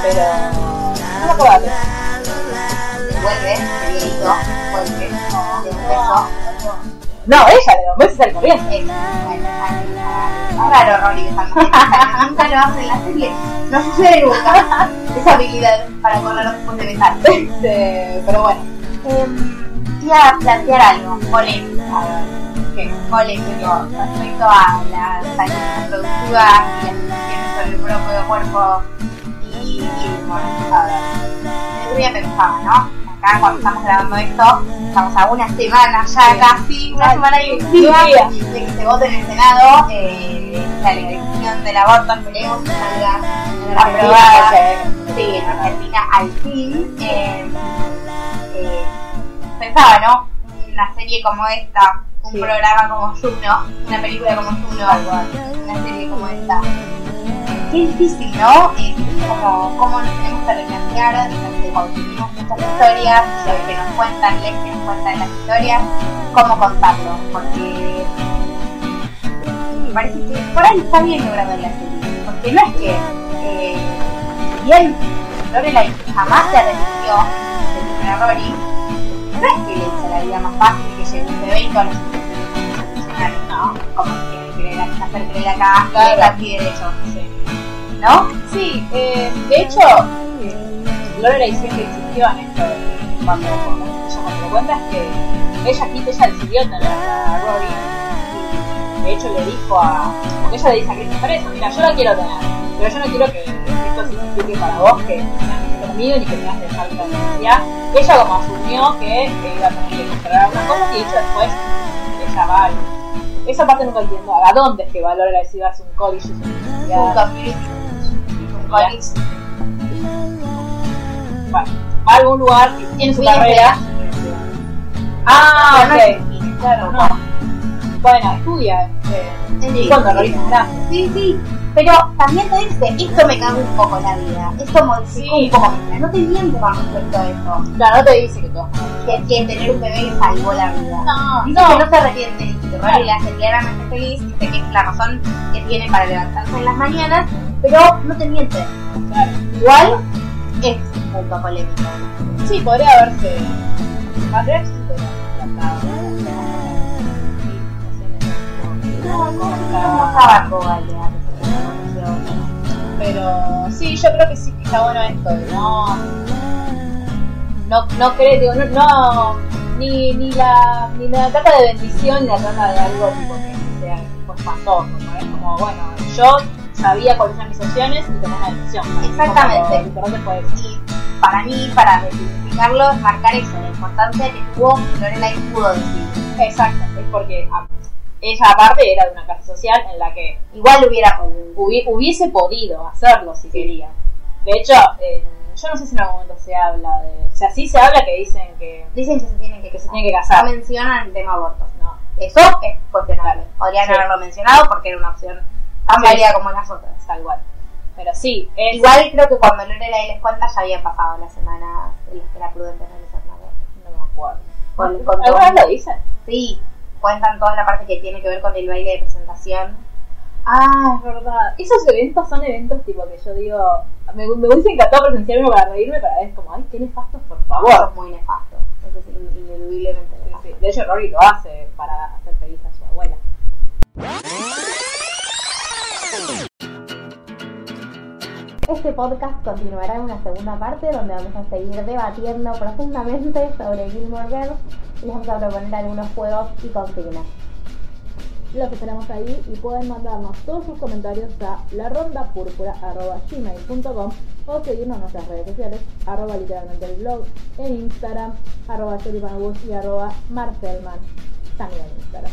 Pero. No me acuerdo de Vuelve. Vuelve. No, ella le da un beso y sale corriendo. Raro Rory. (laughs) Nunca lo la serie. No sucede nunca. (laughs) Esa habilidad para correr después de besar. Este, pero bueno. Iba a plantear algo polémico. Que polémico respecto a las salud reproductivas y las decisiones sobre el propio cuerpo y, y bueno, a ver. Otro día pensaba, ¿no? Acá cuando estamos grabando esto, estamos a una semana ya Sí. casi, una Ay, semana y un día. de que se vote en el Senado eh, la legalización del aborto, esperemos que salga aprobada. Sí, en Argentina al fin. eh, eh, pensaba, ¿no? Una serie como esta, un Sí. programa como Juno, una película como Juno, una serie como esta. Qué difícil, ¿no? Como, cómo nos tenemos que replantear cuando vivimos muchas historias, que nos cuentan, les que nos cuentan las historias, cómo contarlo, porque me parece que por ahí está bien logrado en la serie, porque no es que, eh, bien Lorelai jamás se arrepintió de tener a Rory, no es que le hizo la vida más fácil que bebé y todas las instituciones tradicionales, ¿no? Como quiere creer, hacer creer acá, Claro. y derecho, Sí. ¿no? Sí, eh, de hecho, eh, Lorelai siempre insistió en esto de cuando, cuando ella cuando lo cuenta es que ella aquí ella decidió tener a Rory y de hecho le dijo a porque ella le dice a Kristen Teresa, mira yo la quiero tener pero yo no quiero que esto signifique para vos que que estar conmigo ni que tengas que dejar la universidad ella como asumió que eh, iba a tener que controlar algunas cosas y después ella va y- esa parte nunca entiendo a dónde es que va Lorelai si va a hacer un college en su Un universidad community, un college bueno, va a algún lugar y tiene su carrera. Ah, ok. es Claro, no. Bueno, estudia. Eh, Sí. es. Sí, sí. Pero también te dice, esto me caga un poco la vida, esto modificó Sí. un poco mi vida. No te miente con respecto a eso. Claro, no te dice que todo. Que, que tener un bebé le salvó la vida. No, Dice que no se arrepiente Rory le hace claramente feliz, dice que es la razón que tiene para levantarse en las mañanas, pero no te miente. Claro. Igual es un punto polémico. Sí, podría haberse. No, no, no Pero sí, yo creo que sí que está bueno esto no. No, no creo, digo, no, no ni, ni la ni la trata de bendición ni la trata de algo tipo que sea tipo espantoso, ¿no? Es como, bueno, yo sabía cuáles eran mis opciones y tomé una decisión. Exactamente. Como. Y para mí, para identificarlo, es marcar eso, la importancia que tuvo Lorelai pudo decir. Exacto, es porque ella aparte era de una clase social en la que Igual hubiera hubi- hubiese podido hacerlo si quería. De hecho, eh, yo no sé si en algún momento se habla de... O sea, sí se habla que dicen que... Dicen que se tienen que, Que se tienen que casar. No mencionan el tema aborto. No, Eso es cuestionable. Podrían Sí. haberlo mencionado porque era una opción tan Sí. válida como las otras. tal cual. Pero sí, es... Igual creo que cuando Lorelai les cuenta ya había pasado la semana en las que era prudente realizar una aborto. No me acuerdo. ¿Alguna vez lo dicen? Sí, cuentan toda la parte que tiene que ver con el baile de presentación. Ah, es verdad. Esos eventos son eventos tipo que yo digo... Me, me hubiese encantado presenciar uno para reírme, para ver como, ay, qué nefastos, por Eso favor. es muy nefasto. Eso es in- ineludiblemente Sí, nefasto. sí. De hecho, Rory lo hace para hacer feliz a su abuela. Este podcast continuará en una segunda parte donde vamos a seguir debatiendo profundamente sobre Gilmore Girls les vamos a proponer algunos juegos y consignas. Los esperamos ahí y pueden mandarnos todos sus comentarios a larondapúrpura.gmail.com o seguirnos en nuestras redes sociales, arroba literalmente el blog, en Instagram, arroba y arroba Marcelman, también en Instagram.